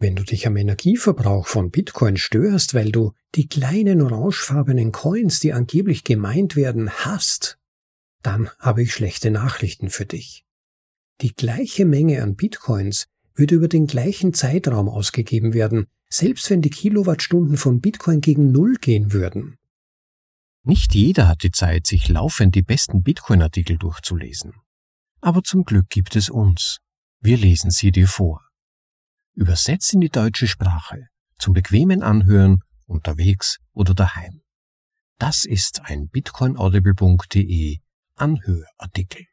Wenn du dich am Energieverbrauch von Bitcoin störst, weil du die kleinen orangefarbenen Coins, die angeblich gemeint werden, hast, dann habe ich schlechte Nachrichten für dich. Die gleiche Menge an Bitcoins würde über den gleichen Zeitraum ausgegeben werden, selbst wenn die Kilowattstunden von Bitcoin gegen Null gehen würden. Nicht jeder hat die Zeit, sich laufend die besten Bitcoin-Artikel durchzulesen. Aber zum Glück gibt es uns. Wir lesen sie dir vor übersetzt in die deutsche Sprache, zum bequemen Anhören, unterwegs oder daheim. Das ist ein bitcoinaudible.de Anhörartikel.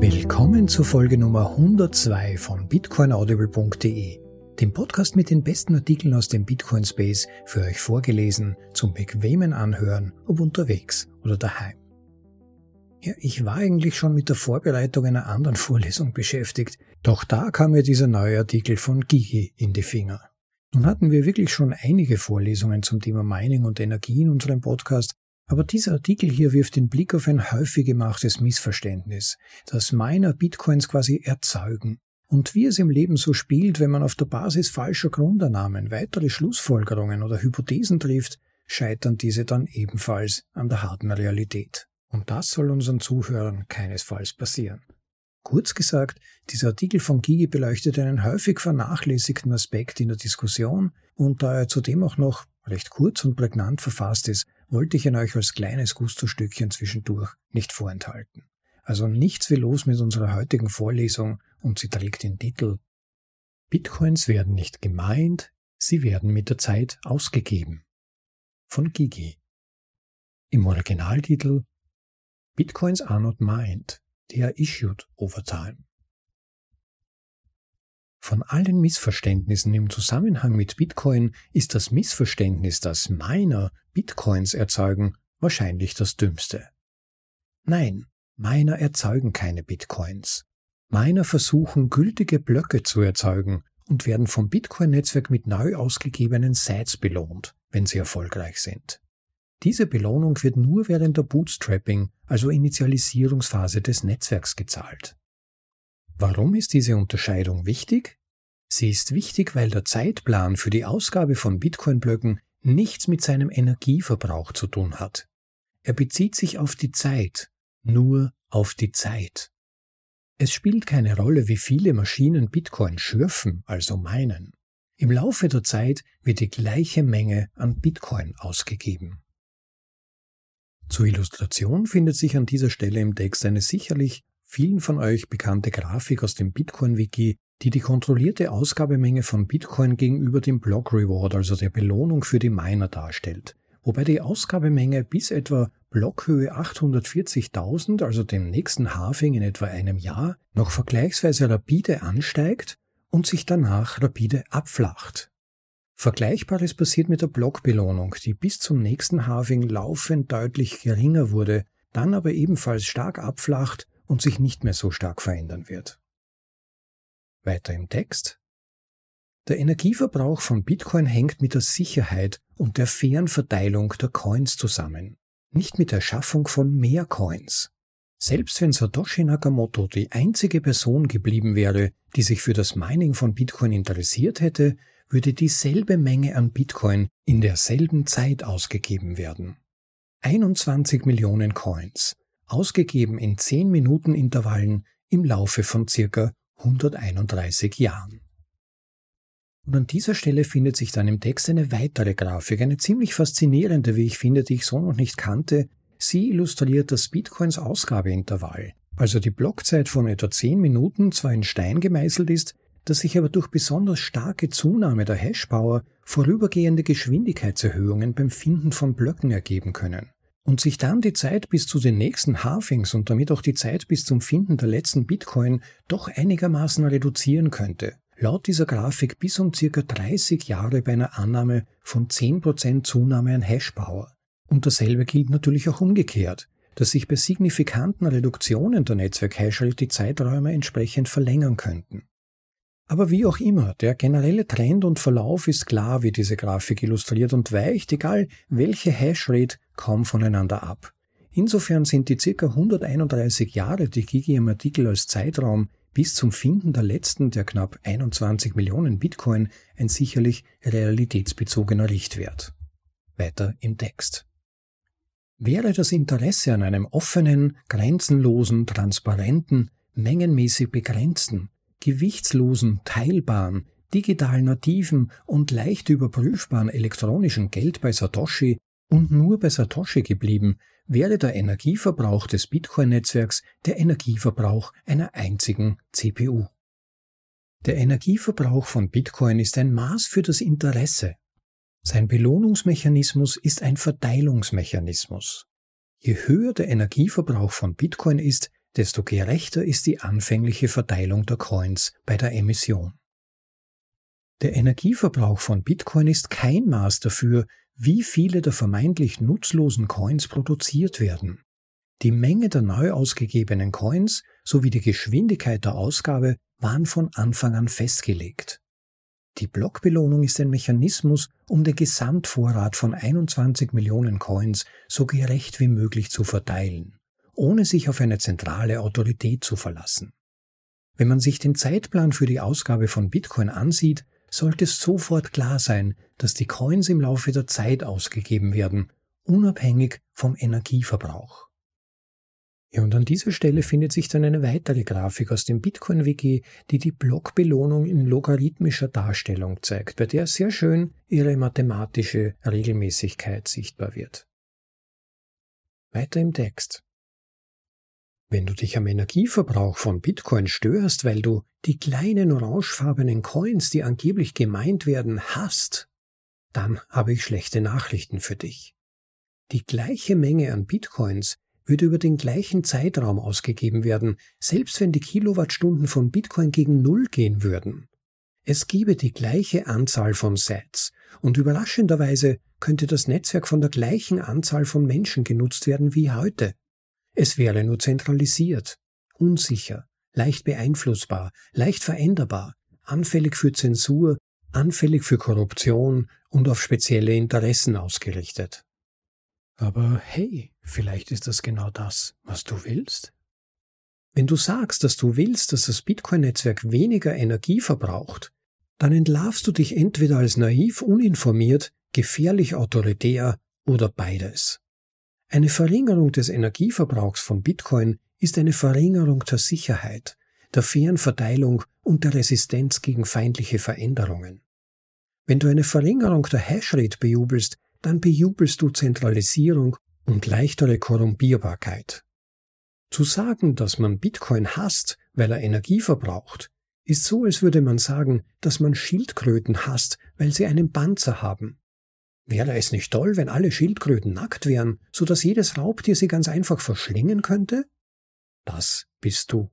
Willkommen zur Folge Nummer 102 von bitcoinaudible.de dem Podcast mit den besten Artikeln aus dem Bitcoin Space für euch vorgelesen zum bequemen Anhören, ob unterwegs oder daheim. Ja, ich war eigentlich schon mit der Vorbereitung einer anderen Vorlesung beschäftigt, doch da kam mir dieser neue Artikel von Gigi in die Finger. Nun hatten wir wirklich schon einige Vorlesungen zum Thema Mining und Energie in unserem Podcast, aber dieser Artikel hier wirft den Blick auf ein häufig gemachtes Missverständnis, dass Miner Bitcoins quasi erzeugen und wie es im Leben so spielt, wenn man auf der Basis falscher Grundannahmen weitere Schlussfolgerungen oder Hypothesen trifft, scheitern diese dann ebenfalls an der harten Realität. Und das soll unseren Zuhörern keinesfalls passieren. Kurz gesagt, dieser Artikel von Gigi beleuchtet einen häufig vernachlässigten Aspekt in der Diskussion und da er zudem auch noch recht kurz und prägnant verfasst ist, wollte ich ihn euch als kleines Gustostückchen zwischendurch nicht vorenthalten. Also nichts wie los mit unserer heutigen Vorlesung und sie trägt den Titel Bitcoins werden nicht gemeint, sie werden mit der Zeit ausgegeben. Von Gigi. Im Originaltitel Bitcoins are not mined, they are issued over time. Von allen Missverständnissen im Zusammenhang mit Bitcoin ist das Missverständnis, dass Miner Bitcoins erzeugen, wahrscheinlich das dümmste. Nein, Miner erzeugen keine Bitcoins. Miner versuchen gültige Blöcke zu erzeugen und werden vom Bitcoin-Netzwerk mit neu ausgegebenen Sites belohnt, wenn sie erfolgreich sind. Diese Belohnung wird nur während der Bootstrapping, also Initialisierungsphase des Netzwerks gezahlt. Warum ist diese Unterscheidung wichtig? Sie ist wichtig, weil der Zeitplan für die Ausgabe von Bitcoin-Blöcken nichts mit seinem Energieverbrauch zu tun hat. Er bezieht sich auf die Zeit, nur auf die Zeit. Es spielt keine Rolle, wie viele Maschinen Bitcoin schürfen, also meinen. Im Laufe der Zeit wird die gleiche Menge an Bitcoin ausgegeben. Zur Illustration findet sich an dieser Stelle im Text eine sicherlich vielen von euch bekannte Grafik aus dem Bitcoin-Wiki, die die kontrollierte Ausgabemenge von Bitcoin gegenüber dem Block Reward, also der Belohnung für die Miner darstellt wobei die Ausgabemenge bis etwa Blockhöhe 840.000, also dem nächsten Halving in etwa einem Jahr, noch vergleichsweise rapide ansteigt und sich danach rapide abflacht. Vergleichbares passiert mit der Blockbelohnung, die bis zum nächsten Halving laufend deutlich geringer wurde, dann aber ebenfalls stark abflacht und sich nicht mehr so stark verändern wird. Weiter im Text. Der Energieverbrauch von Bitcoin hängt mit der Sicherheit und der fairen Verteilung der Coins zusammen, nicht mit der Schaffung von mehr Coins. Selbst wenn Satoshi Nakamoto die einzige Person geblieben wäre, die sich für das Mining von Bitcoin interessiert hätte, würde dieselbe Menge an Bitcoin in derselben Zeit ausgegeben werden. 21 Millionen Coins, ausgegeben in 10 Minuten Intervallen im Laufe von circa 131 Jahren. Und an dieser Stelle findet sich dann im Text eine weitere Grafik, eine ziemlich faszinierende, wie ich finde, die ich so noch nicht kannte. Sie illustriert das Bitcoins Ausgabeintervall, also die Blockzeit von etwa 10 Minuten zwar in Stein gemeißelt ist, das sich aber durch besonders starke Zunahme der Hashpower vorübergehende Geschwindigkeitserhöhungen beim Finden von Blöcken ergeben können und sich dann die Zeit bis zu den nächsten Halvings und damit auch die Zeit bis zum Finden der letzten Bitcoin doch einigermaßen reduzieren könnte laut dieser Grafik bis um circa 30 Jahre bei einer Annahme von 10% Zunahme an Hashpower. Und dasselbe gilt natürlich auch umgekehrt, dass sich bei signifikanten Reduktionen der Netzwerk-Hashrate die Zeiträume entsprechend verlängern könnten. Aber wie auch immer, der generelle Trend und Verlauf ist klar, wie diese Grafik illustriert und weicht, egal welche Hashrate, kaum voneinander ab. Insofern sind die ca. 131 Jahre, die Gigi im Artikel als Zeitraum bis zum Finden der letzten der knapp 21 Millionen Bitcoin ein sicherlich realitätsbezogener Richtwert. Weiter im Text. Wäre das Interesse an einem offenen, grenzenlosen, transparenten, mengenmäßig begrenzten, gewichtslosen, teilbaren, digital nativen und leicht überprüfbaren elektronischen Geld bei Satoshi und nur bei Satoshi geblieben, wäre der Energieverbrauch des Bitcoin-Netzwerks der Energieverbrauch einer einzigen CPU. Der Energieverbrauch von Bitcoin ist ein Maß für das Interesse. Sein Belohnungsmechanismus ist ein Verteilungsmechanismus. Je höher der Energieverbrauch von Bitcoin ist, desto gerechter ist die anfängliche Verteilung der Coins bei der Emission. Der Energieverbrauch von Bitcoin ist kein Maß dafür, wie viele der vermeintlich nutzlosen Coins produziert werden. Die Menge der neu ausgegebenen Coins sowie die Geschwindigkeit der Ausgabe waren von Anfang an festgelegt. Die Blockbelohnung ist ein Mechanismus, um den Gesamtvorrat von 21 Millionen Coins so gerecht wie möglich zu verteilen, ohne sich auf eine zentrale Autorität zu verlassen. Wenn man sich den Zeitplan für die Ausgabe von Bitcoin ansieht, sollte sofort klar sein, dass die Coins im Laufe der Zeit ausgegeben werden, unabhängig vom Energieverbrauch. Ja, und an dieser Stelle findet sich dann eine weitere Grafik aus dem Bitcoin-Wiki, die die Blockbelohnung in logarithmischer Darstellung zeigt, bei der sehr schön ihre mathematische Regelmäßigkeit sichtbar wird. Weiter im Text. Wenn du dich am Energieverbrauch von Bitcoin störst, weil du die kleinen orangefarbenen Coins, die angeblich gemeint werden, hast, dann habe ich schlechte Nachrichten für dich. Die gleiche Menge an Bitcoins würde über den gleichen Zeitraum ausgegeben werden, selbst wenn die Kilowattstunden von Bitcoin gegen Null gehen würden. Es gäbe die gleiche Anzahl von Sets und überraschenderweise könnte das Netzwerk von der gleichen Anzahl von Menschen genutzt werden wie heute. Es wäre nur zentralisiert, unsicher, leicht beeinflussbar, leicht veränderbar, anfällig für Zensur, anfällig für Korruption und auf spezielle Interessen ausgerichtet. Aber hey, vielleicht ist das genau das, was du willst. Wenn du sagst, dass du willst, dass das Bitcoin-Netzwerk weniger Energie verbraucht, dann entlarvst du dich entweder als naiv, uninformiert, gefährlich autoritär oder beides. Eine Verringerung des Energieverbrauchs von Bitcoin ist eine Verringerung der Sicherheit, der fairen Verteilung und der Resistenz gegen feindliche Veränderungen. Wenn du eine Verringerung der Hashrate bejubelst, dann bejubelst du Zentralisierung und leichtere Korrumpierbarkeit. Zu sagen, dass man Bitcoin hasst, weil er Energie verbraucht, ist so, als würde man sagen, dass man Schildkröten hasst, weil sie einen Panzer haben. Wäre es nicht toll, wenn alle Schildkröten nackt wären, so dass jedes Raubtier sie ganz einfach verschlingen könnte? Das bist du.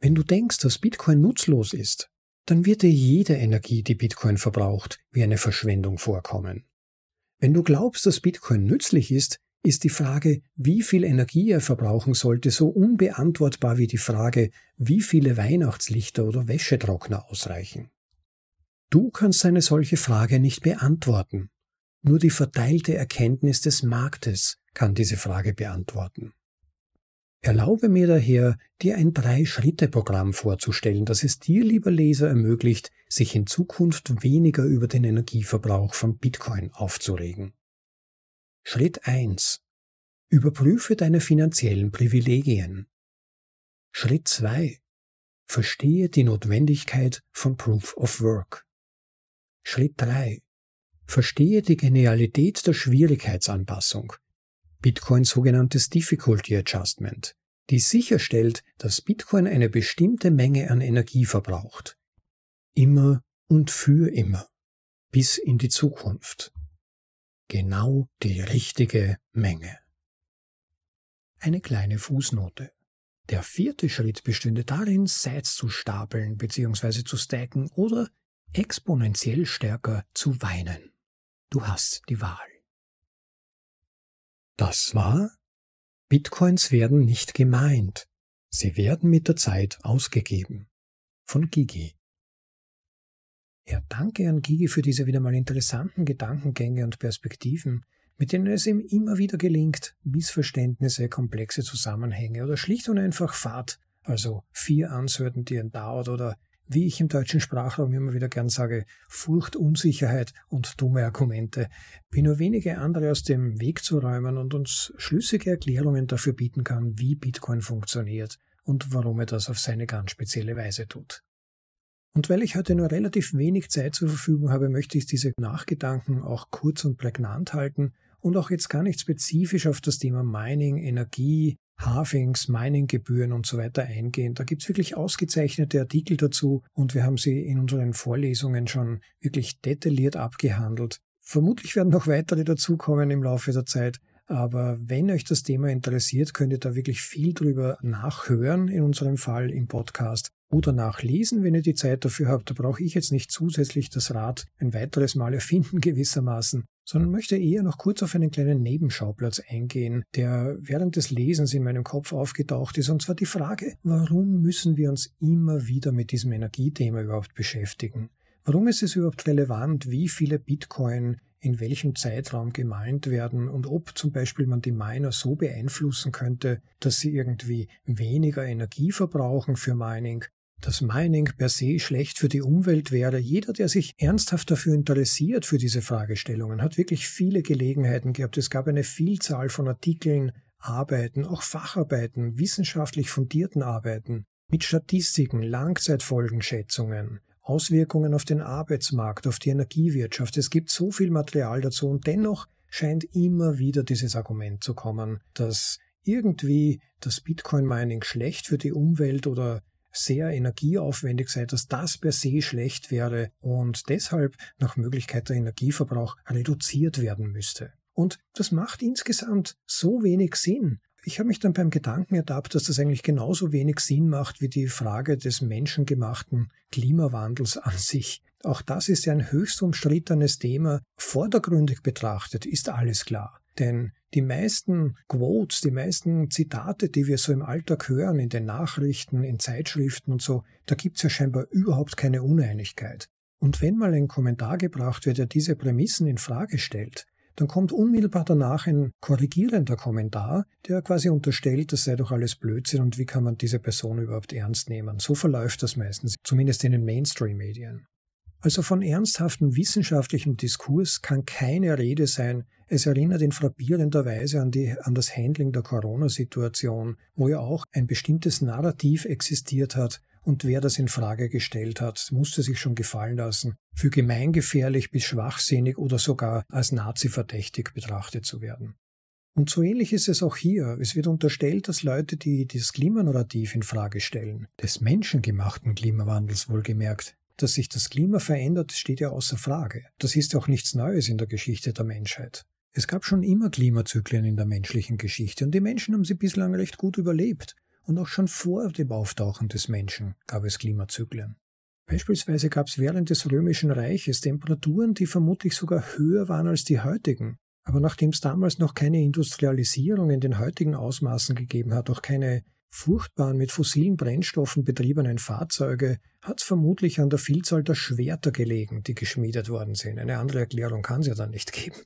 Wenn du denkst, dass Bitcoin nutzlos ist, dann wird dir jede Energie, die Bitcoin verbraucht, wie eine Verschwendung vorkommen. Wenn du glaubst, dass Bitcoin nützlich ist, ist die Frage, wie viel Energie er verbrauchen sollte, so unbeantwortbar wie die Frage, wie viele Weihnachtslichter oder Wäschetrockner ausreichen. Du kannst eine solche Frage nicht beantworten. Nur die verteilte Erkenntnis des Marktes kann diese Frage beantworten. Erlaube mir daher, dir ein Drei-Schritte-Programm vorzustellen, das es dir, lieber Leser, ermöglicht, sich in Zukunft weniger über den Energieverbrauch von Bitcoin aufzuregen. Schritt 1. Überprüfe deine finanziellen Privilegien. Schritt 2. Verstehe die Notwendigkeit von Proof of Work. Schritt 3. Verstehe die Genialität der Schwierigkeitsanpassung, Bitcoins sogenanntes Difficulty Adjustment, die sicherstellt, dass Bitcoin eine bestimmte Menge an Energie verbraucht. Immer und für immer. Bis in die Zukunft. Genau die richtige Menge. Eine kleine Fußnote. Der vierte Schritt bestünde darin, Sets zu stapeln bzw. zu stacken oder exponentiell stärker zu weinen. Du hast die Wahl. Das war Bitcoins werden nicht gemeint, sie werden mit der Zeit ausgegeben. von Gigi. Ja, danke an Gigi für diese wieder mal interessanten Gedankengänge und Perspektiven, mit denen es ihm immer wieder gelingt, Missverständnisse, komplexe Zusammenhänge oder schlicht und einfach Fahrt, also vier Uncertainty dauert oder wie ich im deutschen Sprachraum immer wieder gern sage, Furcht, Unsicherheit und dumme Argumente, wie nur wenige andere aus dem Weg zu räumen und uns schlüssige Erklärungen dafür bieten kann, wie Bitcoin funktioniert und warum er das auf seine ganz spezielle Weise tut. Und weil ich heute nur relativ wenig Zeit zur Verfügung habe, möchte ich diese Nachgedanken auch kurz und prägnant halten und auch jetzt gar nicht spezifisch auf das Thema Mining, Energie, Halvings, Mininggebühren und so weiter eingehen. Da gibt's wirklich ausgezeichnete Artikel dazu und wir haben sie in unseren Vorlesungen schon wirklich detailliert abgehandelt. Vermutlich werden noch weitere dazukommen im Laufe der Zeit. Aber wenn euch das Thema interessiert, könnt ihr da wirklich viel drüber nachhören, in unserem Fall im Podcast, oder nachlesen, wenn ihr die Zeit dafür habt. Da brauche ich jetzt nicht zusätzlich das Rad ein weiteres Mal erfinden gewissermaßen sondern möchte eher noch kurz auf einen kleinen Nebenschauplatz eingehen, der während des Lesens in meinem Kopf aufgetaucht ist, und zwar die Frage, warum müssen wir uns immer wieder mit diesem Energiethema überhaupt beschäftigen? Warum ist es überhaupt relevant, wie viele Bitcoin in welchem Zeitraum gemeint werden und ob zum Beispiel man die Miner so beeinflussen könnte, dass sie irgendwie weniger Energie verbrauchen für Mining dass Mining per se schlecht für die Umwelt wäre. Jeder, der sich ernsthaft dafür interessiert, für diese Fragestellungen, hat wirklich viele Gelegenheiten gehabt. Es gab eine Vielzahl von Artikeln, Arbeiten, auch Facharbeiten, wissenschaftlich fundierten Arbeiten mit Statistiken, Langzeitfolgenschätzungen, Auswirkungen auf den Arbeitsmarkt, auf die Energiewirtschaft. Es gibt so viel Material dazu und dennoch scheint immer wieder dieses Argument zu kommen, dass irgendwie das Bitcoin-Mining schlecht für die Umwelt oder sehr energieaufwendig sei, dass das per se schlecht wäre und deshalb nach Möglichkeit der Energieverbrauch reduziert werden müsste. Und das macht insgesamt so wenig Sinn. Ich habe mich dann beim Gedanken ertappt, dass das eigentlich genauso wenig Sinn macht wie die Frage des menschengemachten Klimawandels an sich. Auch das ist ja ein höchst umstrittenes Thema. Vordergründig betrachtet ist alles klar. Denn die meisten Quotes, die meisten Zitate, die wir so im Alltag hören, in den Nachrichten, in Zeitschriften und so, da gibt's ja scheinbar überhaupt keine Uneinigkeit. Und wenn mal ein Kommentar gebracht wird, der diese Prämissen in Frage stellt, dann kommt unmittelbar danach ein korrigierender Kommentar, der quasi unterstellt, das sei doch alles Blödsinn und wie kann man diese Person überhaupt ernst nehmen. So verläuft das meistens, zumindest in den Mainstream-Medien. Also von ernsthaftem wissenschaftlichem Diskurs kann keine Rede sein. Es erinnert in frappierender Weise an, die, an das Handling der Corona-Situation, wo ja auch ein bestimmtes Narrativ existiert hat, und wer das in Frage gestellt hat, musste sich schon gefallen lassen, für gemeingefährlich bis schwachsinnig oder sogar als Nazi-verdächtig betrachtet zu werden. Und so ähnlich ist es auch hier. Es wird unterstellt, dass Leute, die das Klimanarrativ in Frage stellen, des menschengemachten Klimawandels wohlgemerkt, dass sich das Klima verändert, steht ja außer Frage. Das ist auch nichts Neues in der Geschichte der Menschheit. Es gab schon immer Klimazyklen in der menschlichen Geschichte und die Menschen haben sie bislang recht gut überlebt. Und auch schon vor dem Auftauchen des Menschen gab es Klimazyklen. Beispielsweise gab es während des Römischen Reiches Temperaturen, die vermutlich sogar höher waren als die heutigen. Aber nachdem es damals noch keine Industrialisierung in den heutigen Ausmaßen gegeben hat, auch keine furchtbaren mit fossilen Brennstoffen betriebenen Fahrzeuge hat es vermutlich an der Vielzahl der Schwerter gelegen, die geschmiedet worden sind. Eine andere Erklärung kann es ja dann nicht geben.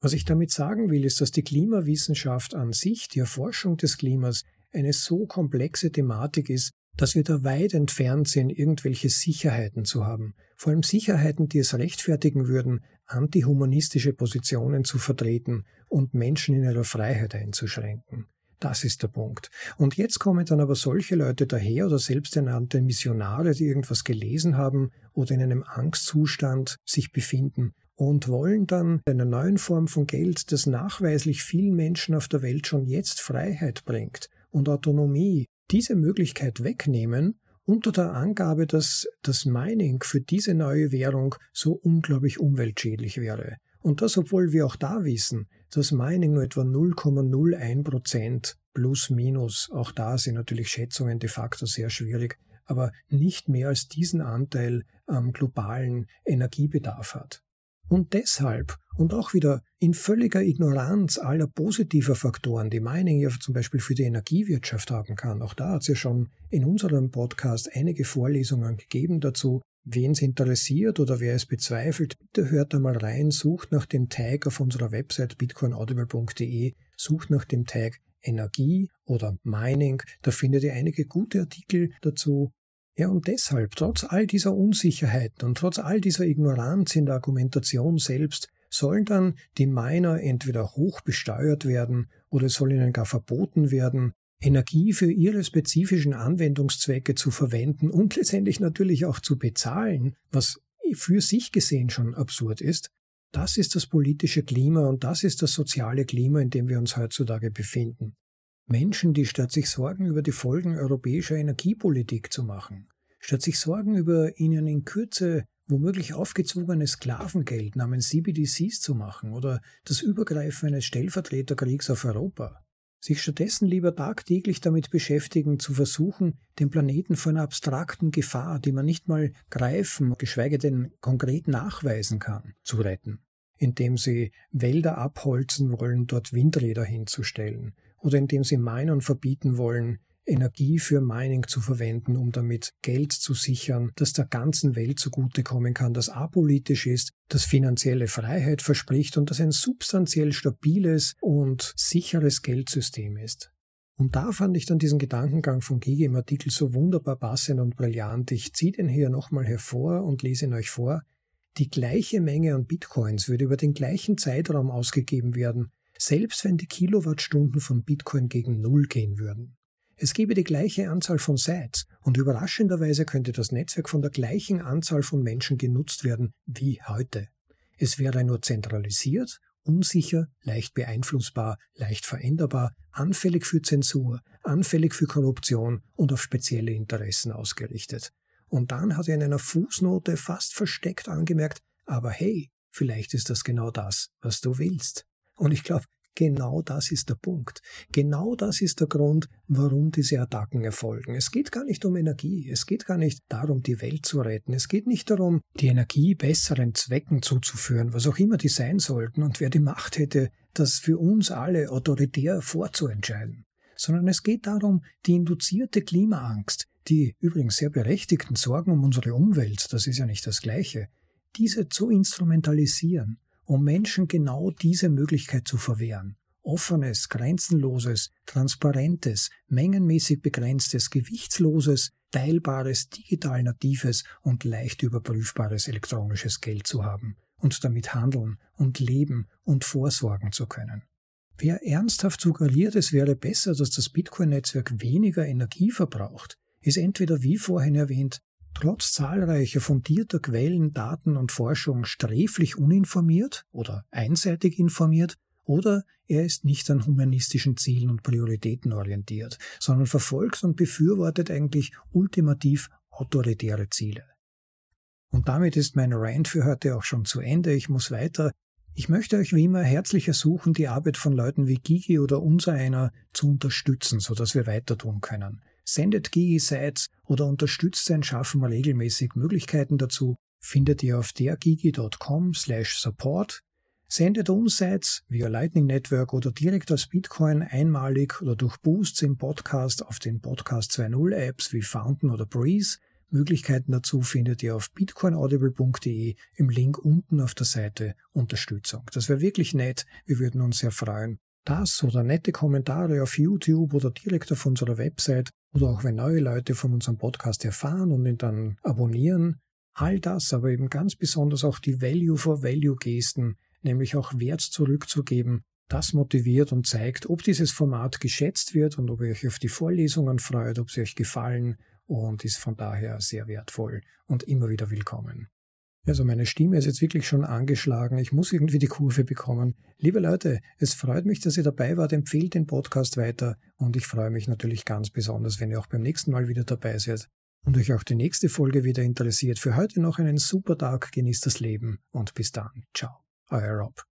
Was ich damit sagen will, ist, dass die Klimawissenschaft an sich, die Erforschung des Klimas, eine so komplexe Thematik ist, dass wir da weit entfernt sind, irgendwelche Sicherheiten zu haben. Vor allem Sicherheiten, die es rechtfertigen würden, antihumanistische Positionen zu vertreten und Menschen in ihrer Freiheit einzuschränken. Das ist der Punkt. Und jetzt kommen dann aber solche Leute daher oder selbsternannte Missionare, die irgendwas gelesen haben oder in einem Angstzustand sich befinden und wollen dann einer neuen Form von Geld, das nachweislich vielen Menschen auf der Welt schon jetzt Freiheit bringt und Autonomie, diese Möglichkeit wegnehmen unter der Angabe, dass das Mining für diese neue Währung so unglaublich umweltschädlich wäre. Und das, obwohl wir auch da wissen, dass Mining nur etwa 0,01 Prozent plus minus, auch da sind natürlich Schätzungen de facto sehr schwierig, aber nicht mehr als diesen Anteil am globalen Energiebedarf hat. Und deshalb, und auch wieder in völliger Ignoranz aller positiver Faktoren, die Mining ja zum Beispiel für die Energiewirtschaft haben kann. Auch da hat es ja schon in unserem Podcast einige Vorlesungen gegeben dazu. Wen es interessiert oder wer es bezweifelt, bitte hört da mal rein, sucht nach dem Tag auf unserer Website bitcoinaudible.de, sucht nach dem Tag Energie oder Mining, da findet ihr einige gute Artikel dazu. Ja, und deshalb, trotz all dieser Unsicherheiten und trotz all dieser Ignoranz in der Argumentation selbst, sollen dann die Miner entweder hoch besteuert werden oder es soll ihnen gar verboten werden, Energie für ihre spezifischen Anwendungszwecke zu verwenden und letztendlich natürlich auch zu bezahlen, was für sich gesehen schon absurd ist. Das ist das politische Klima und das ist das soziale Klima, in dem wir uns heutzutage befinden. Menschen, die statt sich Sorgen über die Folgen europäischer Energiepolitik zu machen, statt sich Sorgen über ihnen in Kürze womöglich aufgezwungenes Sklavengeld namens CBDCs zu machen oder das Übergreifen eines Stellvertreterkriegs auf Europa, sich stattdessen lieber tagtäglich damit beschäftigen, zu versuchen, den Planeten vor einer abstrakten Gefahr, die man nicht mal greifen, geschweige denn konkret nachweisen kann, zu retten, indem sie Wälder abholzen wollen, dort Windräder hinzustellen, oder indem sie Minern verbieten wollen, Energie für Mining zu verwenden, um damit Geld zu sichern, das der ganzen Welt zugutekommen kann, das apolitisch ist, das finanzielle Freiheit verspricht und das ein substanziell stabiles und sicheres Geldsystem ist. Und da fand ich dann diesen Gedankengang von Gigi im Artikel so wunderbar passend und brillant. Ich ziehe den hier nochmal hervor und lese ihn euch vor. Die gleiche Menge an Bitcoins würde über den gleichen Zeitraum ausgegeben werden, selbst wenn die Kilowattstunden von Bitcoin gegen Null gehen würden. Es gäbe die gleiche Anzahl von Sites und überraschenderweise könnte das Netzwerk von der gleichen Anzahl von Menschen genutzt werden wie heute. Es wäre nur zentralisiert, unsicher, leicht beeinflussbar, leicht veränderbar, anfällig für Zensur, anfällig für Korruption und auf spezielle Interessen ausgerichtet. Und dann hat er in einer Fußnote fast versteckt angemerkt, aber hey, vielleicht ist das genau das, was du willst. Und ich glaube, Genau das ist der Punkt. Genau das ist der Grund, warum diese Attacken erfolgen. Es geht gar nicht um Energie. Es geht gar nicht darum, die Welt zu retten. Es geht nicht darum, die Energie besseren Zwecken zuzuführen, was auch immer die sein sollten und wer die Macht hätte, das für uns alle autoritär vorzuentscheiden. Sondern es geht darum, die induzierte Klimaangst, die übrigens sehr berechtigten Sorgen um unsere Umwelt, das ist ja nicht das Gleiche, diese zu instrumentalisieren um Menschen genau diese Möglichkeit zu verwehren. Offenes, grenzenloses, transparentes, mengenmäßig begrenztes, gewichtsloses, teilbares, digital natives und leicht überprüfbares elektronisches Geld zu haben und damit handeln und leben und vorsorgen zu können. Wer ernsthaft suggeriert, es wäre besser, dass das Bitcoin-Netzwerk weniger Energie verbraucht, ist entweder wie vorhin erwähnt trotz zahlreicher fundierter Quellen, Daten und Forschung sträflich uninformiert oder einseitig informiert, oder er ist nicht an humanistischen Zielen und Prioritäten orientiert, sondern verfolgt und befürwortet eigentlich ultimativ autoritäre Ziele. Und damit ist mein Rant für heute auch schon zu Ende. Ich muss weiter. Ich möchte euch wie immer herzlich ersuchen, die Arbeit von Leuten wie Gigi oder unser einer zu unterstützen, sodass wir weiter tun können. Sendet Gigi-Sites oder unterstützt sein Schaffen regelmäßig. Möglichkeiten dazu findet ihr auf dergigi.com slash support. Sendet uns Sites via Lightning Network oder direkt als Bitcoin einmalig oder durch Boosts im Podcast auf den Podcast 2.0 Apps wie Fountain oder Breeze. Möglichkeiten dazu findet ihr auf bitcoinaudible.de im Link unten auf der Seite Unterstützung. Das wäre wirklich nett. Wir würden uns sehr freuen. Das oder nette Kommentare auf YouTube oder direkt auf unserer Website oder auch wenn neue Leute von unserem Podcast erfahren und ihn dann abonnieren. All das, aber eben ganz besonders auch die Value-for-Value-Gesten, nämlich auch Wert zurückzugeben, das motiviert und zeigt, ob dieses Format geschätzt wird und ob ihr euch auf die Vorlesungen freut, ob sie euch gefallen und ist von daher sehr wertvoll und immer wieder willkommen. Also meine Stimme ist jetzt wirklich schon angeschlagen. Ich muss irgendwie die Kurve bekommen. Liebe Leute, es freut mich, dass ihr dabei wart. Empfehlt den Podcast weiter. Und ich freue mich natürlich ganz besonders, wenn ihr auch beim nächsten Mal wieder dabei seid und euch auch die nächste Folge wieder interessiert. Für heute noch einen super Tag. Genießt das Leben und bis dann. Ciao. Euer Rob.